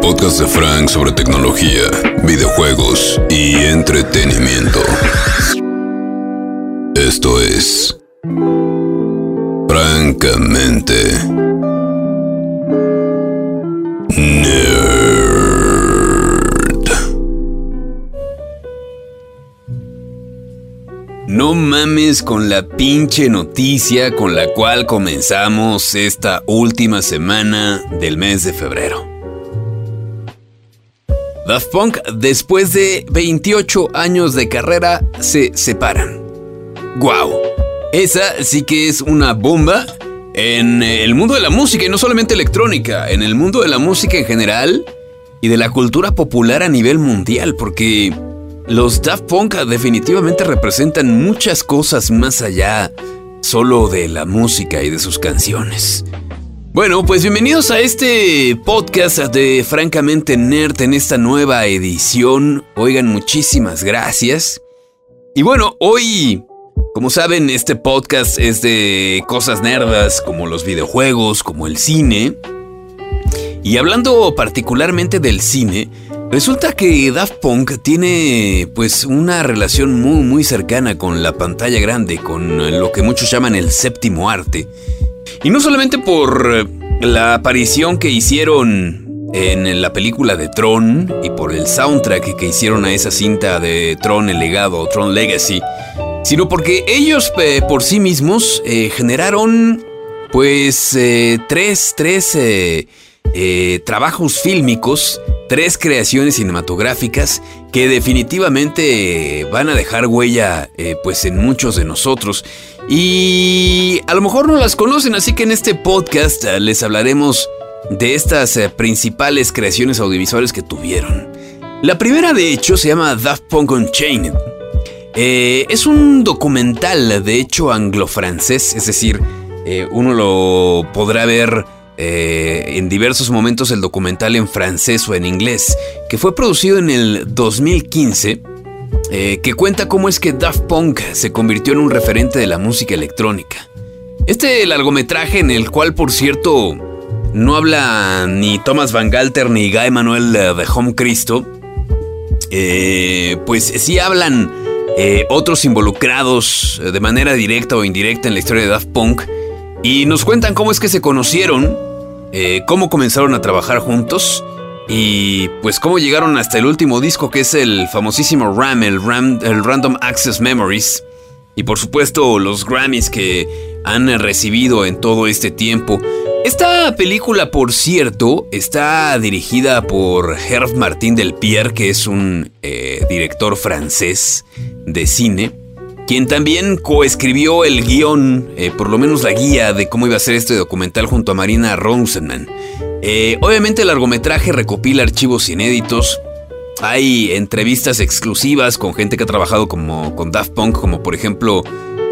podcast de Frank sobre tecnología, videojuegos y entretenimiento. Esto es... Francamente... Nerd. No mames con la pinche noticia con la cual comenzamos esta última semana del mes de febrero. Daft Punk, después de 28 años de carrera, se separan. ¡Guau! Esa sí que es una bomba en el mundo de la música y no solamente electrónica, en el mundo de la música en general y de la cultura popular a nivel mundial, porque los Daft Punk definitivamente representan muchas cosas más allá solo de la música y de sus canciones. Bueno, pues bienvenidos a este podcast de Francamente Nerd en esta nueva edición. Oigan, muchísimas gracias. Y bueno, hoy, como saben, este podcast es de cosas nerdas como los videojuegos, como el cine. Y hablando particularmente del cine, resulta que Daft Punk tiene pues una relación muy muy cercana con la pantalla grande, con lo que muchos llaman el séptimo arte. Y no solamente por la aparición que hicieron en la película de Tron y por el soundtrack que hicieron a esa cinta de Tron el legado, Tron Legacy, sino porque ellos eh, por sí mismos eh, generaron pues eh, tres, tres trabajos fílmicos, tres creaciones cinematográficas que definitivamente van a dejar huella pues en muchos de nosotros. Y a lo mejor no las conocen, así que en este podcast eh, les hablaremos de estas eh, principales creaciones audiovisuales que tuvieron. La primera de hecho se llama Daft Punk Unchained. Eh, es un documental de hecho anglo-francés, es decir, uno lo podrá ver en diversos momentos el documental en francés o en inglés, que fue producido en el 2015 eh, que cuenta cómo es que Daft Punk se convirtió en un referente de la música electrónica. Este largometraje en el cual, por cierto, no habla ni Thomas Van Galter ni Guy Manuel eh, de Home Cristo, eh, pues sí hablan otros involucrados de manera directa o indirecta en la historia de Daft Punk y nos cuentan cómo es que se conocieron, cómo comenzaron a trabajar juntos y pues cómo llegaron hasta el último disco que es el famosísimo RAM, el, el Random Access Memories. Y por supuesto los Grammys que han recibido en todo este tiempo. Esta película, por cierto, está dirigida por Hervé Martin del Pierre, que es un eh, director francés de cine, quien también coescribió el guion, eh, por lo menos la guía de cómo iba a ser este documental junto a Marina Rosenman. Eh, obviamente el largometraje recopila archivos inéditos. Hay entrevistas exclusivas con gente que ha trabajado como, con Daft Punk, como por ejemplo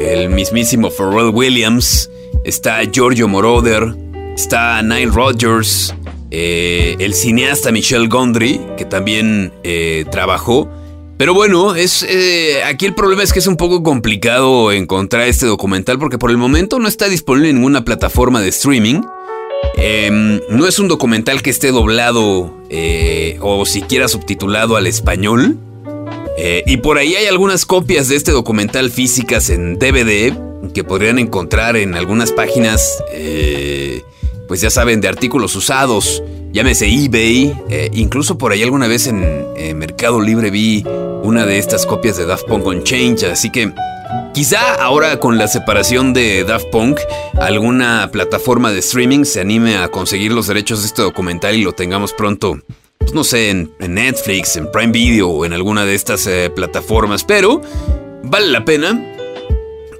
el mismísimo Pharrell Williams, está Giorgio Moroder, está Nile Rodgers, eh, el cineasta Michel Gondry, que también trabajó. Pero bueno, es, aquí el problema es que es un poco complicado encontrar este documental porque por el momento no está disponible en ninguna plataforma de streaming. Em, no es un documental que esté doblado eh, o siquiera subtitulado al español. Eh, y por ahí hay algunas copias de este documental físicas en DVD que podrían encontrar en algunas páginas, eh, pues ya saben, de artículos usados, llámese eBay. incluso por ahí alguna vez en Mercado Libre vi una de estas copias de Daft Punk on Change. Así que Quizá ahora con la separación de Daft Punk, alguna plataforma de streaming se anime a conseguir los derechos de este documental y lo tengamos pronto, pues no sé, en, Netflix, en Prime Video o en alguna de estas eh, plataformas, pero vale la pena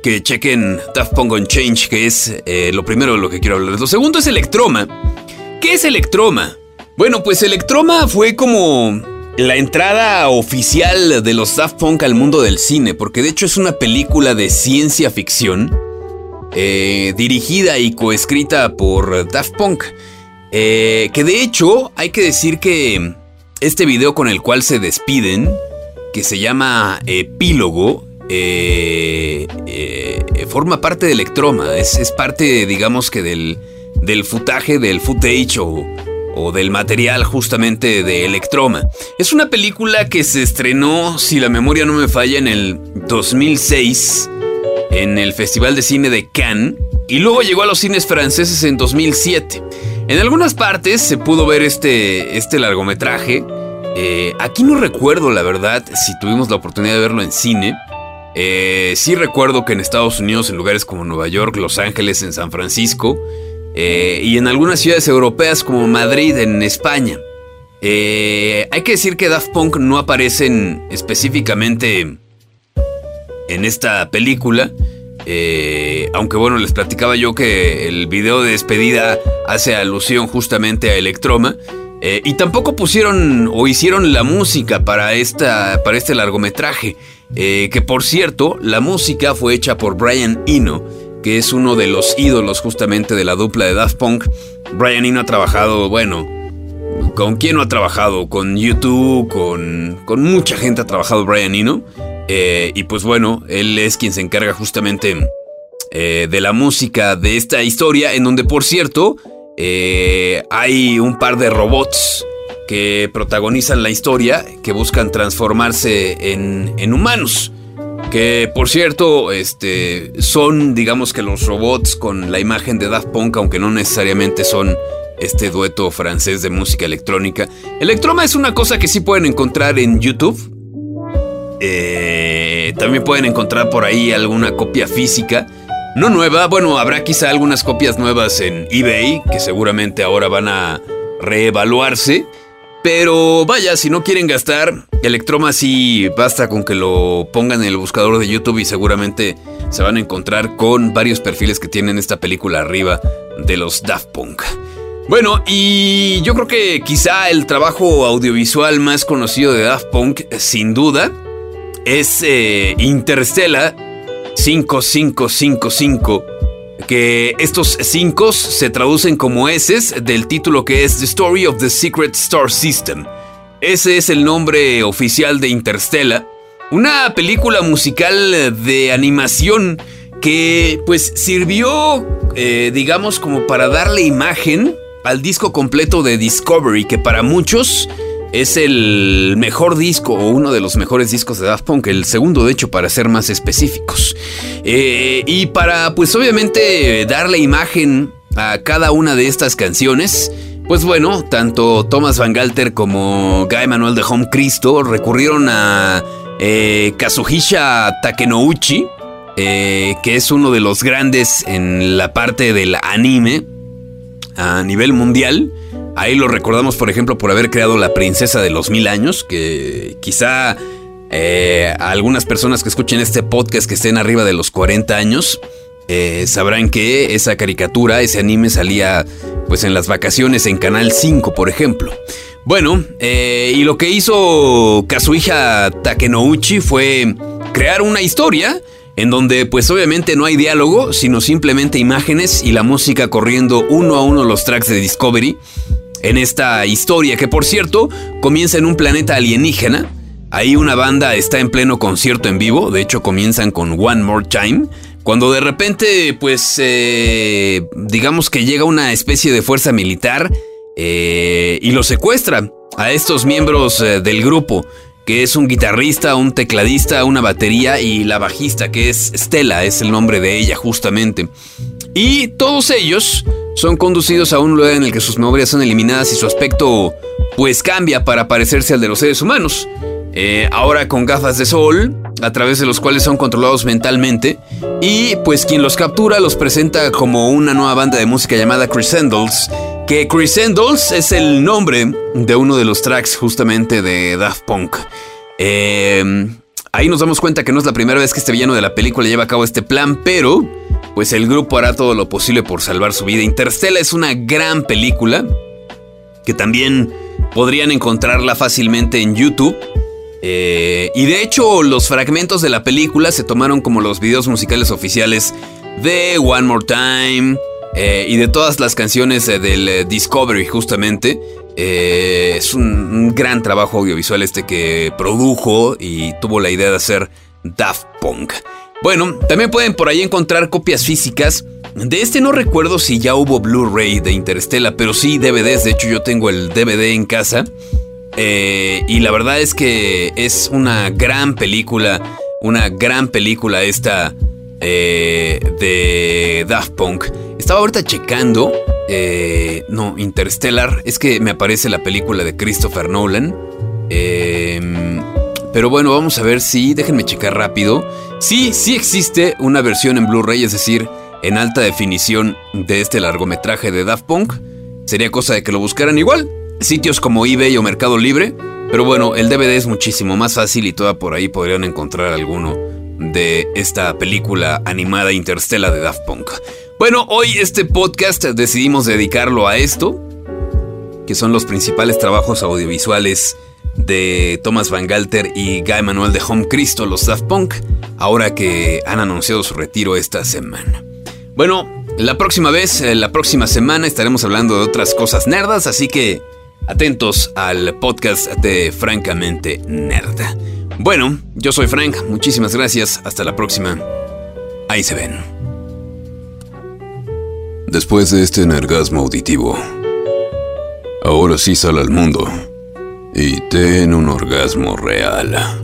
que chequen Daft Punk on Change, que es eh, lo primero de lo que quiero hablar. Lo segundo es Electroma. ¿Qué es Electroma? Bueno, pues Electroma fue como la entrada oficial de los Daft Punk al mundo del cine, porque de hecho es una película de ciencia ficción eh, dirigida y coescrita por Daft Punk. Eh, que de hecho hay que decir que este video con el cual se despiden, que se llama Epílogo, eh, forma parte de Electroma, es, es parte digamos que del, del footage, del footage o o del material justamente de Electroma. Es una película que se estrenó, si la memoria no me falla, en el 2006 en el Festival de Cine de Cannes y luego llegó a los cines franceses en 2007. En algunas partes se pudo ver este, este largometraje. Eh, aquí no recuerdo, la verdad, si tuvimos la oportunidad de verlo en cine. Eh, sí recuerdo que en Estados Unidos, en lugares como Nueva York, Los Ángeles, en San Francisco, eh, y en algunas ciudades europeas como Madrid, en España. hay que decir que Daft Punk no aparecen específicamente en esta película. Eh, aunque bueno, les platicaba yo que el video de despedida hace alusión justamente a Electroma. Eh, y tampoco pusieron o hicieron la música para, esta, para este largometraje. Eh, que por cierto, la música fue hecha por Brian Eno, que es uno de los ídolos justamente de la dupla de Daft Punk. Brian Eno ha trabajado, bueno, ¿con quién no ha trabajado? Con YouTube, con, con mucha gente ha trabajado Brian Eno. Eh, y pues bueno, él es quien se encarga justamente eh, de la música de esta historia, en donde por cierto eh, hay un par de robots que protagonizan la historia, que buscan transformarse en, humanos. Que por cierto, este, son digamos que los robots con la imagen de Daft Punk, aunque no necesariamente son este dueto francés de música electrónica. Electroma es una cosa que sí pueden encontrar en YouTube. Eh, también pueden encontrar por ahí alguna copia física. No nueva, bueno, habrá quizá algunas copias nuevas en eBay que seguramente ahora van a reevaluarse. Pero vaya, si no quieren gastar, Electroma sí basta con que lo pongan en el buscador de YouTube y seguramente se van a encontrar con varios perfiles que tienen esta película arriba de los Daft Punk. Bueno, y yo creo que quizá el trabajo audiovisual más conocido de Daft Punk, sin duda, es eh, Interstellar 5555, que estos 5 se traducen como S del título que es The Story of the Secret Star System. Ese es el nombre oficial de Interstellar, una película musical de animación que pues sirvió, eh, digamos, como para darle imagen al disco completo de Discovery, que para muchos es el mejor disco o uno de los mejores discos de Daft Punk, el segundo de hecho para ser más específicos. Eh, y para pues obviamente darle imagen a cada una de estas canciones, pues bueno, tanto Thomas Van Galter como Guy Manuel de Home Cristo recurrieron a eh, Kazuhisha Takenouchi, eh, que es uno de los grandes en la parte del anime a nivel mundial. Ahí lo recordamos, por ejemplo, por haber creado La Princesa de los Mil Años, que quizá eh, algunas personas que escuchen este podcast que estén arriba de los 40 años eh, sabrán que esa caricatura, ese anime salía pues en las vacaciones en Canal 5, por ejemplo. Bueno, eh, y lo que hizo Kazuhija Takenouchi fue crear una historia en donde pues obviamente no hay diálogo, sino simplemente imágenes y la música corriendo uno a uno los tracks de Discovery en esta historia, que por cierto comienza en un planeta alienígena. Ahí una banda está en pleno concierto en vivo, de hecho comienzan con One More Time, cuando de repente pues eh, digamos que llega una especie de fuerza militar eh, y lo secuestra a estos miembros eh, del grupo, que es un guitarrista, un tecladista, una batería y la bajista, que es Stella, es el nombre de ella justamente. Y todos ellos son conducidos a un lugar en el que sus memorias son eliminadas y su aspecto pues cambia para parecerse al de los seres humanos. Eh, ahora con gafas de sol, a través de los cuales son controlados mentalmente, y pues quien los captura los presenta como una nueva banda de música llamada Crescendals, que Crescendals es el nombre de uno de los tracks justamente de Daft Punk. Eh, ahí nos damos cuenta que no es la primera vez que este villano de la película lleva a cabo este plan, pero pues el grupo hará todo lo posible por salvar su vida. Interstellar es una gran película que también podrían encontrarla fácilmente en YouTube. Eh, y de hecho los fragmentos de la película se tomaron como los videos musicales oficiales de One More Time eh, y de todas las canciones del Discovery justamente. Eh, es un gran trabajo audiovisual este que produjo y tuvo la idea de hacer Daft Punk. Bueno, también pueden por ahí encontrar copias físicas. De este no recuerdo si ya hubo Blu-ray de Interstellar, pero sí DVDs. De hecho, yo tengo el DVD en casa. Eh, y la verdad es que es una gran película. Una gran película esta eh, de Daft Punk. Estaba ahorita checando. Eh, no, Interstellar. Es que me aparece la película de Christopher Nolan. Em, pero bueno, vamos a ver si. Déjenme checar rápido. Sí, sí existe una versión en Blu-ray, es decir, en alta definición de este largometraje de Daft Punk. Sería cosa de que lo buscaran igual. Sitios como eBay o Mercado Libre. Pero bueno, el DVD es muchísimo más fácil y toda por ahí podrían encontrar alguno de esta película animada Interstellar de Daft Punk. Bueno, hoy este podcast decidimos dedicarlo a esto, que son los principales trabajos audiovisuales de Thomas Van Galter y Guy Manuel de Home Cristo, los Daft Punk, ahora que han anunciado su retiro esta semana. Bueno, la próxima vez, eh, la próxima semana estaremos hablando de otras cosas nerdas, así que atentos al podcast de Francamente Nerda. Bueno, yo soy Frank, muchísimas gracias, hasta la próxima. Ahí se ven. Después de este energasmo auditivo, ahora sí sal al mundo y ten un orgasmo real.